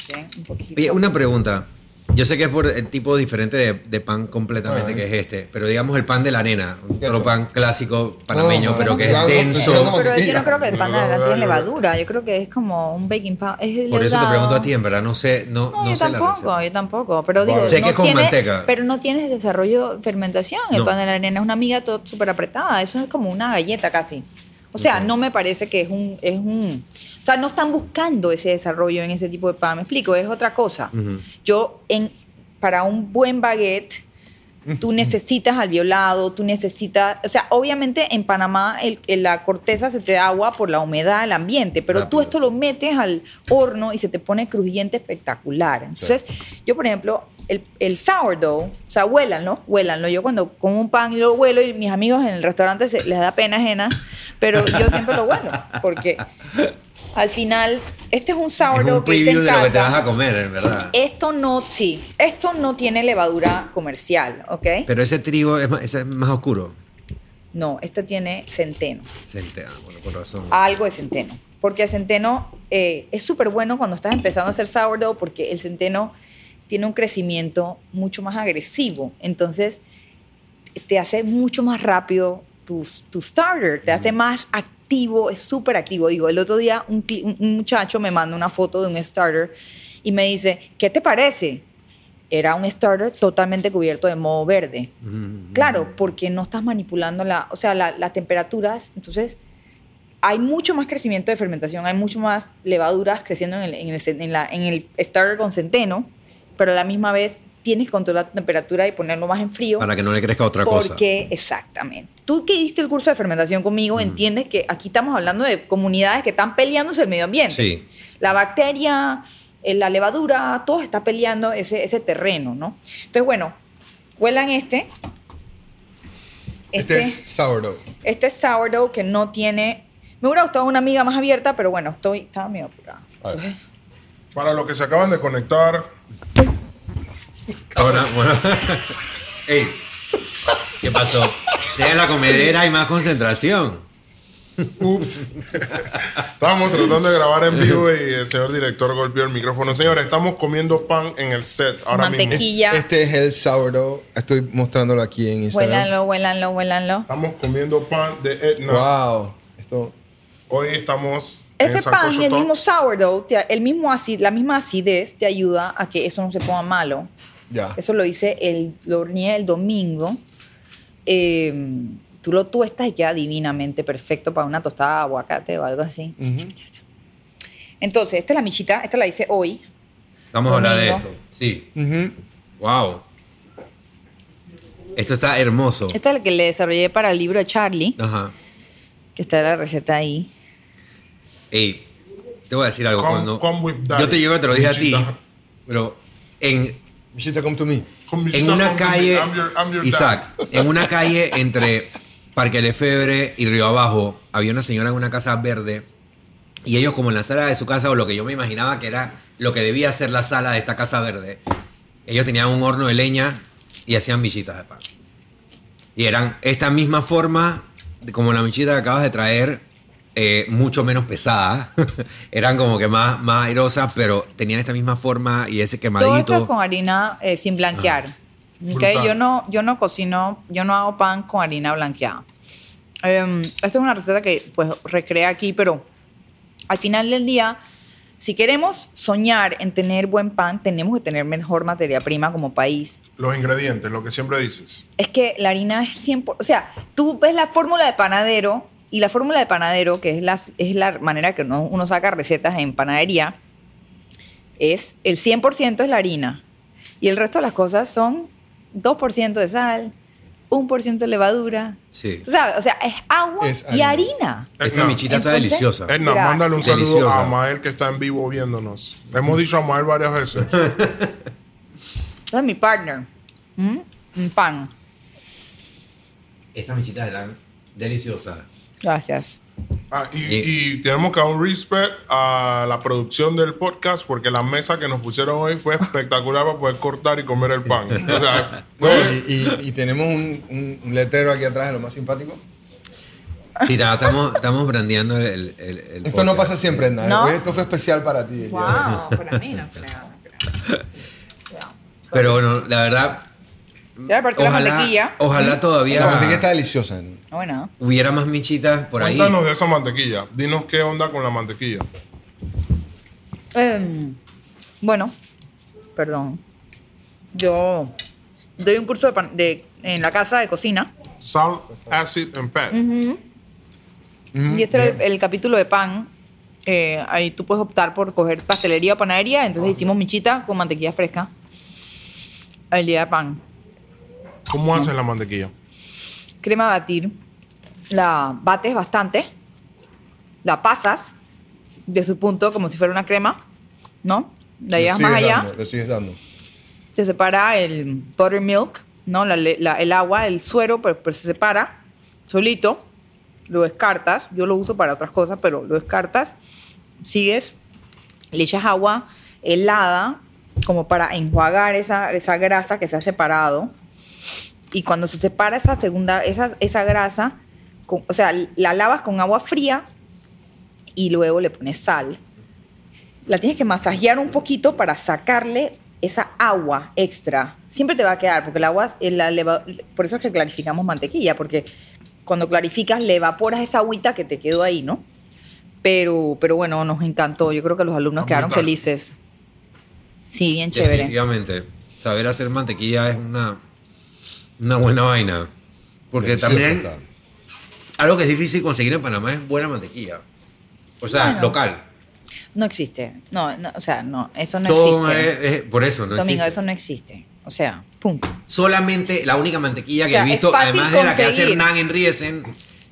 ¿ven? un poquito. Oye, una pregunta. Yo sé que es por el tipo diferente de, de pan completamente Ah. que es este, pero digamos el pan de la arena, un ¿Qué otro pan clásico panameño, No, pero que no, es no, denso. no, Pero yo no creo que el pan de la No, tiene levadura. Yo creo que es como un baking powder. Es Por eso te pregunto a ti, en verdad, no sé, no, No, no yo sé la tampoco, receta. yo tampoco. Pero digo, Vale. Sé no que es con tiene- manteca. Pero no tienes desarrollo de fermentación. El No. pan de la arena es una miga todo súper apretada. Eso es como una galleta casi. O sea, no me parece que es un, es un... O sea, no están buscando ese desarrollo en ese tipo de pan. Me explico, es otra cosa. Yo, en, para un buen baguette, tú necesitas alveolado, tú necesitas... O sea, obviamente en Panamá el- el- la corteza se te da agua por la humedad del ambiente, pero tú esto lo metes al horno y se te pone crujiente espectacular. Entonces, yo, por ejemplo, el, el sourdough, o sea, huélanlo, huélanlo. Yo cuando como un pan y lo huelo y mis amigos en el restaurante se, les da pena ajena, pero yo siempre lo huelo, porque al final, este es un Es sourdough un que de lo que te vas a comer, en verdad. Esto no, sí, esto no tiene levadura comercial, ¿ok? Pero ese trigo es más, es más oscuro. No, esto tiene centeno, Centeno, bueno, con razón. algo de centeno. Porque el centeno eh, es súper bueno cuando estás empezando a hacer sourdough porque el centeno tiene un crecimiento mucho más agresivo. Entonces, te hace mucho más rápido tu, tu starter, te hace más activo, es súper activo. Digo, el otro día un, muchacho me manda una foto de un starter y me dice, ¿qué te parece? Era un starter totalmente cubierto de moho verde. Claro, porque no estás manipulando la, o sea, la- las temperaturas. Entonces, hay mucho más crecimiento de fermentación, hay mucho más levaduras creciendo en el, en el, en la- en el starter con centeno, pero a la misma vez tienes que controlar la temperatura y ponerlo más en frío. Para que no le crezca otra cosa. Porque, exactamente. Tú que diste el curso de fermentación conmigo, entiendes que aquí estamos hablando de comunidades que están peleándose el medio ambiente. Sí. La bacteria, eh, la levadura, todo está peleando ese, ese terreno, ¿no? Entonces, bueno, huelan este. Este, es sourdough. Este es sourdough que no tiene. Me hubiera gustado una amiga más abierta, pero bueno, estoy, estaba medio apurada. Para los que se acaban de conectar, Ahora, bueno. Ey, ¿qué pasó? Tienes la comedera y más concentración. Ups. estábamos tratando de grabar en vivo y el señor director golpeó el micrófono. Señores, estamos comiendo pan en el set ahora mismo. Mantequilla. Este es el sourdough. Estoy mostrándolo aquí en Instagram. Huélanlo, huélanlo, huélanlo. Estamos comiendo pan de Etna. Wow. Esto. Hoy estamos Ese pan, Sancocho el mismo sourdough, el mismo acid, la misma acidez te ayuda a que eso no se ponga malo. Ya. Eso lo hice, el, lo horneé el domingo. Eh, tú lo tuestas y queda divinamente perfecto para una tostada de aguacate o algo así. Entonces, esta es la michita, esta la hice hoy. Vamos a hablar de esto. Sí. Wow. Esto está hermoso. Esta es la que le desarrollé para el libro de Charlie, Ajá. que está la receta ahí. Ey, te voy a decir algo. Come- cuando come yo te llego, te lo dije a ti, pero en, Michita, come to me. En una calle, I'm your- I'm your Isaac, en una calle entre Parque Lefebre y Río Abajo, había una señora en una casa verde y ellos como en la sala de su casa, o lo que yo me imaginaba que era lo que debía ser la sala de esta casa verde, ellos tenían un horno de leña y hacían michitas de pan. Y eran esta misma forma, como la michita que acabas de traer, eh, mucho menos pesada. eran como que más, más airosas, pero tenían esta misma forma y ese Todo quemadito. esto es con harina eh, sin blanquear. ¿ok? Brutal. Yo, no, yo no cocino, yo no hago pan con harina blanqueada. Em, esta es una receta que pues recrea aquí, pero al final del día, si queremos soñar en tener buen pan, tenemos que tener mejor materia prima como país. Los ingredientes, lo que siempre dices. Es que la harina es 100%, o sea, tú ves la fórmula de panadero y la fórmula de panadero, que es la, es la manera que uno, uno saca recetas en panadería, es el 100% es la harina y el resto de las cosas son 2% de sal, 1% de levadura. Sí. Sabes, o sea, es agua Es y harina. Esta michita está Entonces- deliciosa. Edna, Gracias. mándale un saludo Deliciosa. a Amael que está en vivo viéndonos. Hemos dicho a Amael varias veces. Es mi partner. ¿Mm? Un pan. Estas michitas eran deliciosas. Gracias. Ah, y, Y- y tenemos que dar un respect a la producción del podcast porque la mesa que nos pusieron hoy fue espectacular para poder cortar y comer el pan. O sea, No, y, y- y tenemos un, un- letrero aquí atrás de lo más simpático. Sí, ta- estamos, estamos brandeando el, el, el Esto no podcast. pasa siempre, nada. ¿No? Esto fue especial para ti. Wow, para mí no creo, no creo. Pero bueno, la verdad, Ya le partí la mantequilla. ojalá, ojalá La todavía mantequilla está deliciosa. ¿no? Ah, Bueno. hubiera más michitas por ahí. cuéntanos de esa mantequilla. Dinos qué onda con la mantequilla. Em, bueno, perdón. Yo doy un curso de, pan- de- en la casa de cocina. Salt, acid and fat. Ujú, y este era el capítulo de pan. Eh, ahí tú puedes optar por coger pastelería o panadería. Entonces hicimos michita con mantequilla fresca. El día de pan. ¿Cómo haces la mantequilla? Crema a batir. La bates bastante. La pasas de su punto como si fuera una crema. ¿No? Llevas sigues más allá. dando, le sigues dando. se separa el buttermilk, ¿no? La la- el agua, el suero, pero, pero se separa solito. Lo descartas. Yo lo uso para otras cosas, pero lo descartas. Sigues, le echas agua helada como para enjuagar esa, esa grasa que se ha separado. Y cuando se separa esa segunda, esa, esa grasa, con- o sea, la lavas con agua fría y luego le pones sal la tienes que masajear un poquito para sacarle esa agua extra. Siempre te va a quedar, porque el agua, el- la por eso es que clarificamos mantequilla, porque cuando clarificas le evaporas esa agüita que te quedó ahí, ¿no? Pero, pero bueno, nos encantó. Yo creo que los alumnos quedaron felices. Sí, bien chévere. Definitivamente. Saber hacer mantequilla es una, una buena vaina. Porque Delicioso también está. algo que es difícil conseguir en Panamá es buena mantequilla. O sea, Bueno. local. No existe. No, no, o sea, no, eso no Todo existe. es, es- por eso, no Domingo, existe. eso no existe. O sea, punto. Solamente la única mantequilla O que sea, he visto, además de la que hace. Hernán en Riesen,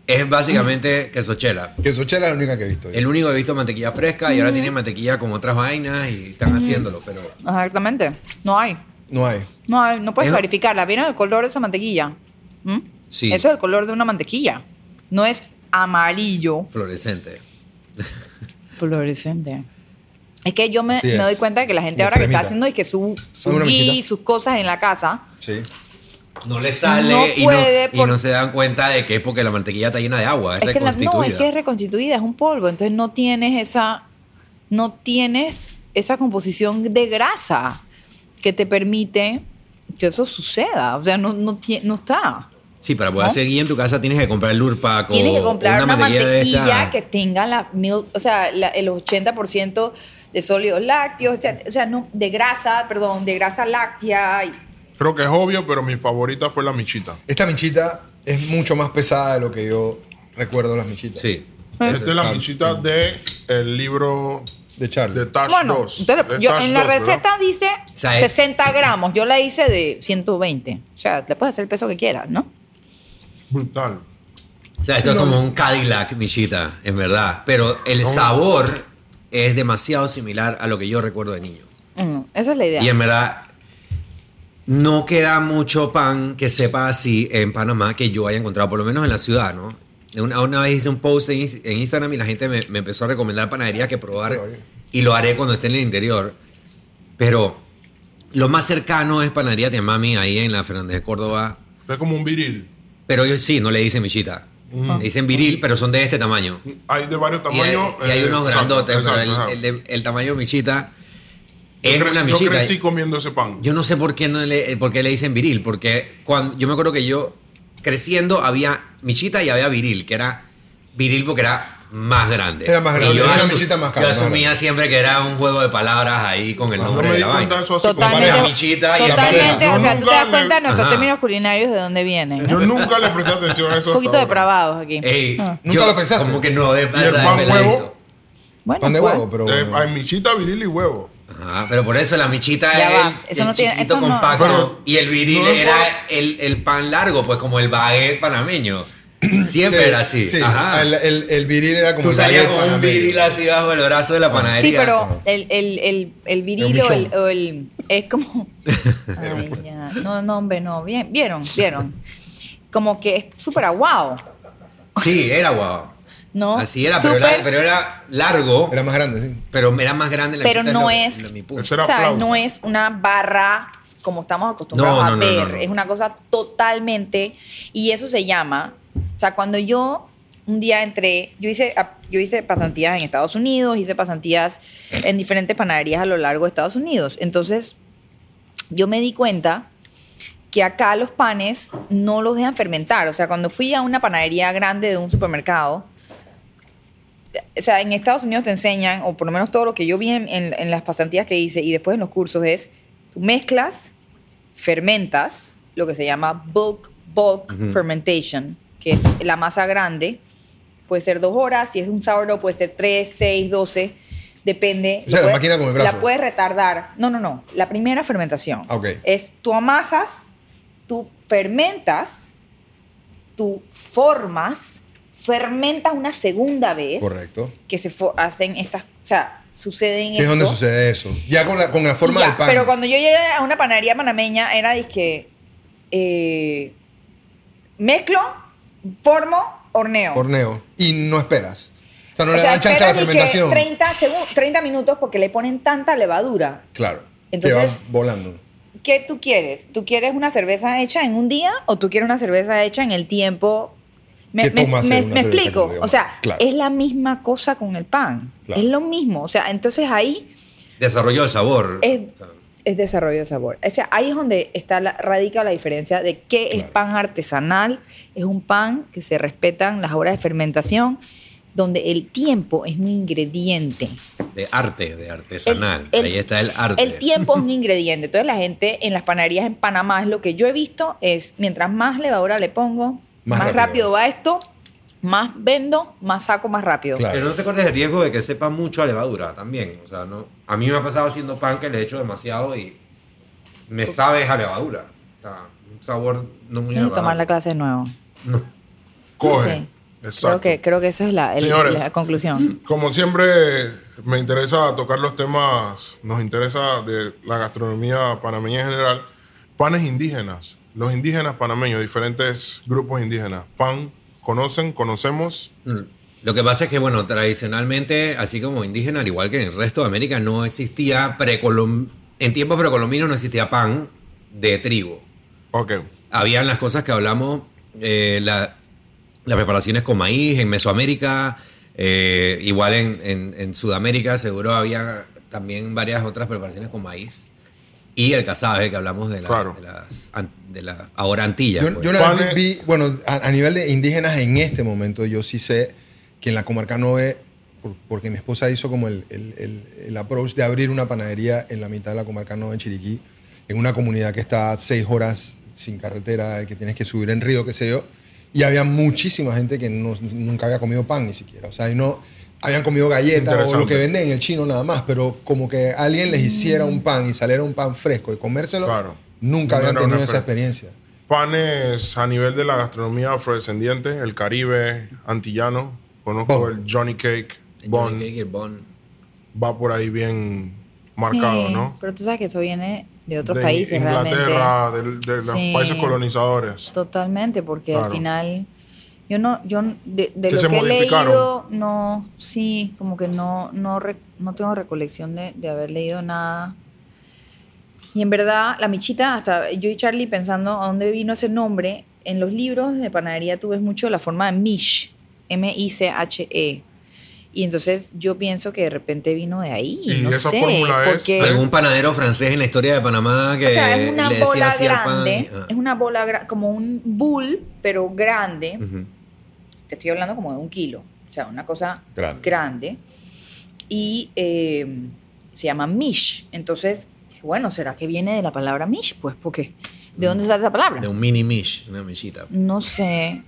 es básicamente quesochela. Que Sochela es la única que he visto. El único que he visto mantequilla fresca y ahora tienen mantequilla con otras vainas y están haciéndolo, pero Exactamente. No hay. No hay. No, hay- no puedes Es- clarificarla. ¿Vieron el color de esa mantequilla? ¿Mm? Sí. Eso es el color de una mantequilla. No es amarillo fluorescente. fluorescente. Es que yo me, me doy cuenta de que la gente ahora que está haciendo es que su, su sus cosas en la casa, Sí. No le sale No y, puede no, y no se dan cuenta de que es porque la mantequilla está llena de agua, es, es que la, no, es que es reconstituida, es un polvo. Entonces no tienes esa, no tienes esa composición de grasa que te permite que eso suceda. O sea, no, no, no está. Sí, para poder ¿No? hacer guía en tu casa tienes que comprar el Lurpac o Tienes que comprar una, mantequilla, de mantequilla esta. que tenga la mil, o sea, la- el 80% de sólidos lácteos, o sea, o sea, no, de grasa, perdón, de grasa láctea. y- Creo que es obvio, pero mi favorita fue la michita. Esta michita es mucho más pesada de lo que yo recuerdo las michitas. Sí. Esta es la michita de el libro De Charlie. de Tash Bueno, 2. entonces, De yo, Tash en la 2, ¿verdad? receta dice sea, es- 60 gramos, yo la hice de 120. O sea, le puedes hacer el peso que quieras, ¿no? Brutal. O sea, esto es como un Cadillac, Michita, en verdad. Pero el sabor es demasiado similar a lo que yo recuerdo de niño. Mm, esa es la idea. Y en verdad, no queda mucho pan que sepa así en Panamá que yo haya encontrado, por lo menos en la ciudad, ¿no? Una, una vez hice un post en, en Instagram y la gente me, me empezó a recomendar panaderías que probar y lo haré cuando esté en el interior. Pero lo más cercano es Panadería Tiamami, ahí en la Fernández de Córdoba. Es como un viril. Pero ellos sí, no le dicen michita. Le dicen viril, pero son de este tamaño. Hay de varios Y hay, tamaños. y hay eh, unos exacto, grandotes, pero exacto, el, exacto. el de- el tamaño michita Yo es cre- una Yo michita. crecí comiendo ese pan. Yo no sé por qué, no le, por qué le dicen viril, porque cuando, yo me acuerdo que yo creciendo había michita y había viril, que era viril porque era más grande. Era más Y grande, yo era michita más cara, Yo asumía siempre que era un juego de palabras ahí con el No nombre me de la vaina. Totalmente, y totalmente Yo o sea, tú te nunca das le- cuenta de nuestros Ajá. términos culinarios de dónde vienen. Yo nunca le presté atención a eso. Un poquito depravados aquí. Ey, Ah. ¿Nunca yo lo pensaste? Como que no, de ¿Y el verdad, pan huevo? Bueno, Pan de huevo, pero. Eh, hay michita, viril y huevo. Ajá, pero por eso la michita Ya es va, el, eso el no tiene- chiquito no- compacto y el viril no era el, el pan largo, pues como el baguette panameño. Siempre Sí, era así. Sí, Ajá. El, el, el viril era como Tú salías con un viril así bajo el brazo de la panadería. Sí, pero el, el, el, el viril o el, michón. o el- Es como. Ay, ya. No, no, hombre, no. Bien, vieron, vieron. Como que es súper aguado, Sí, era guau. ¿No? Así era pero, Súper- era, pero era largo, Era más grande, sí. pero era más grande la Pero no es- mi punto. Ese era ¿sabes? aplauso. No es una barra como estamos acostumbrados No, a no, ver. no, no. Es una cosa totalmente. Y eso se llama. O sea, cuando yo un día entré, yo hice, yo hice pasantías en Estados Unidos, hice pasantías en diferentes panaderías a lo largo de Estados Unidos. Entonces, yo me di cuenta que acá los panes no los dejan fermentar. O sea, cuando fui a una panadería grande de un supermercado, o sea, en Estados Unidos te enseñan, o por lo menos todo lo que yo vi en, en- en las pasantías que hice y después en los cursos es, tú mezclas, fermentas, lo que se llama bulk, bulk fermentation, que es la masa grande, puede ser dos horas. Si es un sourdough, puede ser tres, seis, doce. Depende. O sea, Lo la puedes- máquina con el brazo. La puedes retardar. No, no, no. La primera fermentación. Ok. Es tú amasas, tú fermentas, tú formas, fermentas una segunda vez. Correcto. Que se hacen estas. O sea, suceden ¿Qué es donde sucede eso? Ya con la, con la forma ya, del pan. Pero cuando yo llegué a una panadería panameña era disque eh, mezclo, formo, horneo. Horneo. Y no esperas. O sea, no o le sea, dan chance a la fermentación. 30, segun- 30 minutos porque le ponen tanta levadura. Claro. Entonces- que va volando. ¿Qué tú quieres? ¿Tú quieres una cerveza hecha en un día o tú quieres una cerveza hecha en el tiempo? Me, ¿Qué me- toma hacer me- una me cerveza explico. O sea, Claro. es la misma cosa con el pan. Claro. Es lo mismo. O sea, entonces ahí Desarrolló el sabor. es, es desarrollo de sabor. O sea, ahí es donde está la, radica la diferencia de qué es pan artesanal. Es un pan que se respetan las horas de fermentación, donde el tiempo es un ingrediente. De arte, de artesanal. El- el- Ahí está el arte. El tiempo es un ingrediente. Entonces la gente en las panaderías en Panamá es lo que yo he visto es mientras más levadura le pongo, Más más, rápido va esto, más vendo, más saco más rápido. Claro. Pero no te corres el riesgo de que sepa mucho a levadura también. O sea, no, a mí me ha pasado haciendo pan que le he hecho demasiado y me sabe a levadura. O sea, un sabor no muy Tienes que tomar la clase de nuevo. Coge. Sí. Exacto. Creo que, creo que esa es la, el- Señores. la conclusión. Como siempre, me interesa tocar los temas, nos interesa de la gastronomía panameña en general, panes indígenas, los indígenas panameños, diferentes grupos indígenas. Pan, conocen, conocemos. Mm. Lo que pasa es que, bueno, tradicionalmente, así como indígena, al igual que en el resto de América, no existía precolom... En tiempos precolombinos no existía pan de trigo. Ok. Habían las cosas que hablamos, eh, la- las preparaciones con maíz en Mesoamérica, eh, igual en, en- en Sudamérica seguro había también varias otras preparaciones con maíz. Y el casabe, que hablamos de, la- Claro. de las de la ahora Antillas. Yo, pues. yo una vez Pane- vi, bueno, a, a nivel de indígenas en este momento, yo sí sé que en la comarca Noé, por- porque mi esposa hizo como el, el, el- el approach de abrir una panadería en la mitad de la comarca Noé, en Chiriquí, en una comunidad que está seis horas sin carretera, que tienes que subir en río, qué sé yo, y había muchísima gente que no- nunca había comido pan ni siquiera, o sea, y no habían comido galletas o lo que venden en el chino nada más, pero como que alguien les hiciera un pan y saliera un pan fresco y comérselo, Claro. nunca No habían tenido esa experiencia. Panes a nivel de la gastronomía afrodescendiente, el Caribe antillano. Conozco Bon. el Johnny Cake. El Bon. Johnny Cake y el Bon. Va por ahí bien marcado, Sí, ¿no? Pero tú sabes que eso viene de otros de países Inglaterra, realmente. de, de los Sí. países colonizadores. Totalmente, porque Claro. al final yo no, yo de, de Que lo se que he leído, no, sí, como que no, no, re- no tengo recolección de, de haber leído nada. Y en verdad, la michita, hasta yo y Charlie pensando a dónde vino ese nombre, en los libros de panadería tú ves mucho la forma de mish, M-I-C-H-E. Y entonces yo pienso que de repente vino de ahí. Y no esa sé, fórmula es- porque- Algún panadero francés en la historia de Panamá que o sea, es una le bola pan grande, ah. es una bola gra- como un bull, pero grande. Ujú. Te estoy hablando como de un kilo, o sea, una cosa Grande. grande. Y eh, se llama mish. Entonces, bueno, ¿será que viene de la palabra mish? Pues, porque ¿de dónde sale esa palabra? De un mini mish, una mishita. No sé.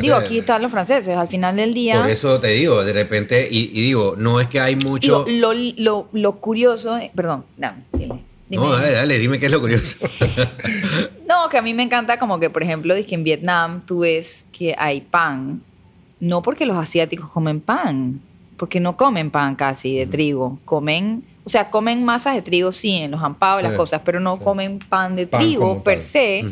Digo, aquí están los franceses. Al final del día. Por eso te digo, de repente, y, y digo, no es que hay mucho. digo, lo, lo, lo curioso. eh, perdón, dame, dile, dime. no, dale, dale, dime qué es lo curioso. No, que a mí me encanta como que, por ejemplo, que en Vietnam tú ves que hay pan, no porque los asiáticos comen pan, porque no comen pan casi de trigo, comen, o sea, comen masas de trigo sí, en los ampados y Sí, las cosas, pero no sí. comen pan de Pan trigo per tal. se.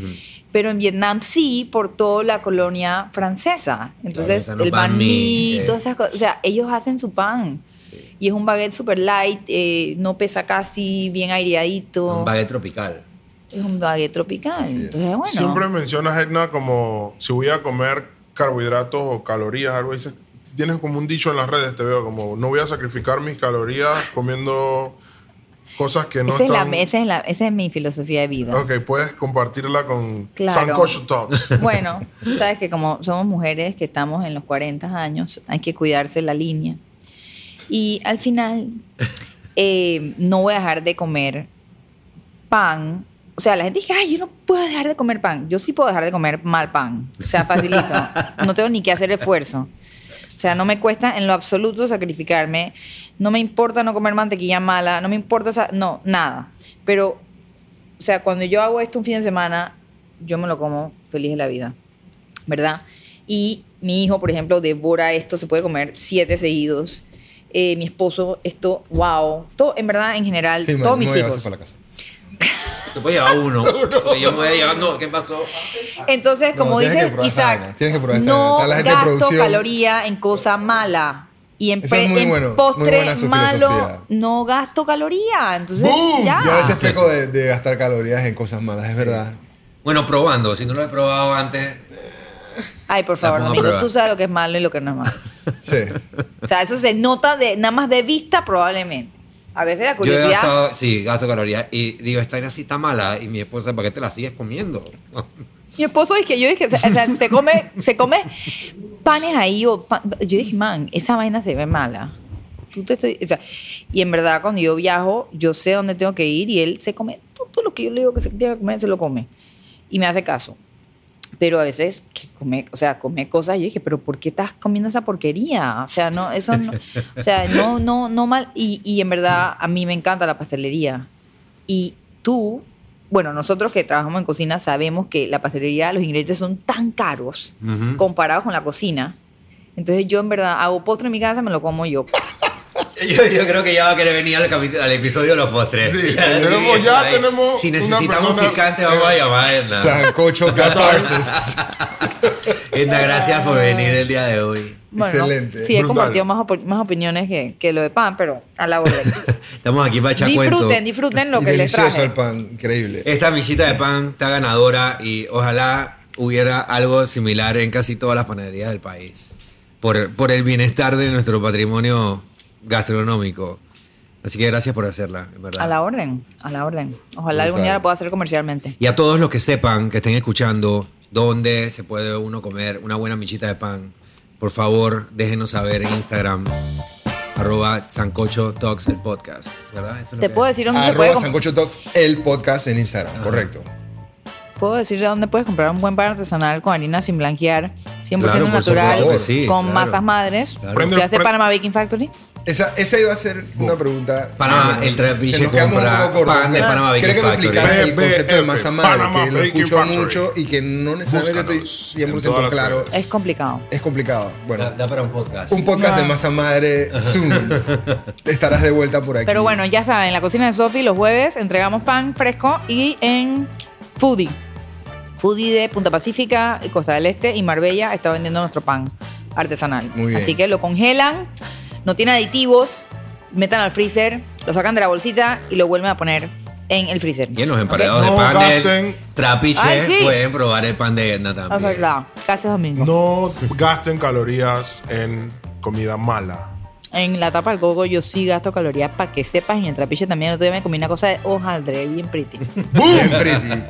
Pero en Vietnam sí, por toda la colonia francesa. Entonces, el banh mi, mi, eh. todas esas cosas. O sea, ellos hacen su pan. Sí. Y es un baguette super light, eh, no pesa casi, bien aireadito. Un baguette tropical. es un baguette tropical. Entonces, bueno. Siempre mencionas, Edna, como si voy a comer carbohidratos o calorías, algo dices. Tienes como un dicho en las redes, te veo como no voy a sacrificar mis calorías comiendo cosas que no esa, es la, están. esa, es la, esa es mi filosofía de vida. Ok, puedes compartirla con Claro. Sancocho Talks. Bueno, sabes que como somos mujeres que estamos en los 40 años, hay que cuidarse la línea. Y al final, eh, no voy a dejar de comer pan. O sea, la gente dice, ay, yo no puedo dejar de comer pan. Yo sí puedo dejar de comer mal pan. O sea, facilito. No tengo ni que hacer esfuerzo. O sea, no me cuesta en lo absoluto sacrificarme. No me importa no comer mantequilla mala, no me importa, o sea, no, nada. Pero, o sea, cuando yo hago esto un fin de semana, yo me lo como feliz de la vida, ¿verdad? Y mi hijo, por ejemplo, devora esto, se puede comer siete seguidos. Eh, mi esposo, esto, wow. Todo, en verdad, en general, Sí, todos mis hijos. para la casa. Te puedes llevar uno. Yo me voy a llevar. No, ¿qué pasó? Entonces, No, como que dice Isaac, tienes que probar esta no vaina. Está la gente de gasto producción. caloría en cosa mala. Y en, Eso es pre- muy en bueno, muy postre malo filosofía. no gasto caloría. Entonces, ya. Yo a veces peco de, de gastar calorías en cosas malas, es verdad. Bueno, probando. Si no lo he probado antes. Ay, por favor, pongo a Domingo, prueba. tú sabes lo que es malo y lo que no es malo. Sí. O sea, eso se nota de nada más de vista probablemente. A veces la Yo he curiosidad... gastado, sí, gasto calorías. Y digo, esta vaina sí está mala. Y mi esposa, ¿para qué te la sigues comiendo? Mi esposo que yo dije, o sea, se come, se come panes ahí o pan- yo dije, man, esa vaina se ve mala. Tú te estoy- o sea, y en verdad cuando yo viajo, yo sé dónde tengo que ir y él se come todo lo que yo le digo que se tiene que comer, se lo come. Y me hace caso. Pero a veces que come, o sea, come cosas, yo dije, pero ¿por qué estás comiendo esa porquería? O sea, no, eso no, o sea, no, no, no mal. Y, y en verdad a mí me encanta la pastelería. Y tú, bueno, nosotros que trabajamos en cocina sabemos que la pastelería, los ingredientes son tan caros comparados con la cocina. Entonces yo en verdad hago postre en mi casa, me lo como yo. Yo, yo creo que ya va a querer venir al, al episodio de los postres. Sí, tenemos- ya Ahí. tenemos Si una necesitamos persona- picante, vamos a llamar a Edna. Sancocho Catharsis. Edna, gracias por venir el día de hoy. Excelente. Sí, he Brutal. compartido más, más opiniones que, que lo de pan, pero a la orden. Estamos aquí para echar cuento. disfruten, disfruten lo Y que les delicioso traje. el pan, increíble. Esta michita de pan está ganadora y ojalá hubiera algo similar en casi todas las panaderías del país. Por, por el bienestar de nuestro patrimonio gastronómico. Así que gracias por hacerla, en verdad. A la orden, a la orden. Ojalá algún día la pueda hacer comercialmente. Y a todos los que sepan, que estén escuchando, dónde se puede uno comer una buena michita de pan, por favor, déjenos saber en Instagram, arroba Sancocho Talks, el podcast. ¿Verdad? Eso es lo Te puedo decir dónde Arroba com- Sancocho Talks, el podcast en Instagram, correcto. puedo decir dónde puedes comprar un buen pan artesanal con harina sin blanquear, 100% Claro, natural, sí, con claro. masas madres. Claro. Prende- ¿Qué hace Panama Baking Factory? Esa, esa iba a ser una pregunta. Panamá, Eh, el trapiche que nos quedamos compra un poco cortos, pan de Quería Baking que me explicaras el concepto de masa madre, que lo escucho mucho y que no necesariamente estoy Búscanos en 100% todas las claro. Es complicado. Es complicado. Da, Bueno, da para un podcast. un podcast No. de masa madre soon. Estarás de vuelta por aquí. Pero bueno, ya saben, en la cocina de Sofi los jueves entregamos pan fresco y en Foodie. Foodie de Punta Pacífica, Costa del Este y Marbella está vendiendo nuestro pan artesanal. Muy bien. Así que lo congelan, no tiene aditivos, metan al freezer, lo sacan de la bolsita y lo vuelven a poner en el freezer. Y en los emparedados Ok. de No pan gasten. del trapiche Ay, sí. pueden probar el pan de Edna Es también. verdad. Gracias, Domingo. No gasten calorías en comida mala. En la tapa del coco yo sí gasto calorías para que sepas. En el trapiche también el otro día me comí una cosa de hojaldre bien pretty. Bien pretty.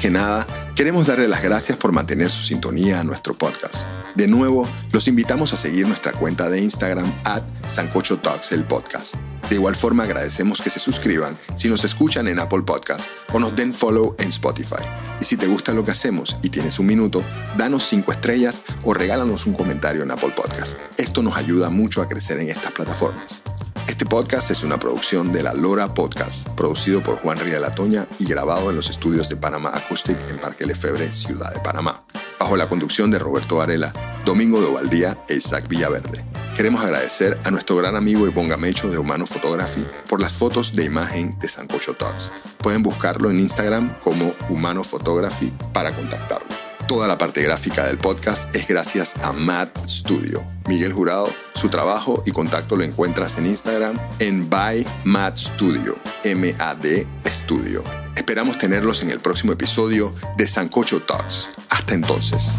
Que nada, queremos darle las gracias por mantener su sintonía a nuestro podcast. De nuevo, los invitamos a seguir nuestra cuenta de Instagram at Sancocho Talks el podcast. De igual forma agradecemos que se suscriban si nos escuchan en Apple Podcast o nos den follow en Spotify. Y si te gusta lo que hacemos y tienes un minuto, danos 5 estrellas o regálanos un comentario en Apple Podcast. Esto nos ayuda mucho a crecer en estas plataformas. Este podcast es una producción de La Lora Podcast, producido por Juan Ría Latoña y grabado en los estudios de Panamá Acoustic en Parque Lefebvre, Ciudad de Panamá, bajo la conducción de Roberto Varela, Domingo de Ovaldía e Isaac Villaverde. Queremos agradecer a nuestro gran amigo Ivonne Gamecho de Humano Photography por las fotos de imagen de Sancocho Talks. Pueden buscarlo en Instagram como Humano Photography para contactarlo. Toda la parte gráfica del podcast es gracias a Matt Studio. Miguel Jurado, su trabajo y contacto lo encuentras en Instagram en by Matt Studio, M-A-D Studio. Esperamos tenerlos en el próximo episodio de Sancocho Talks. Hasta entonces.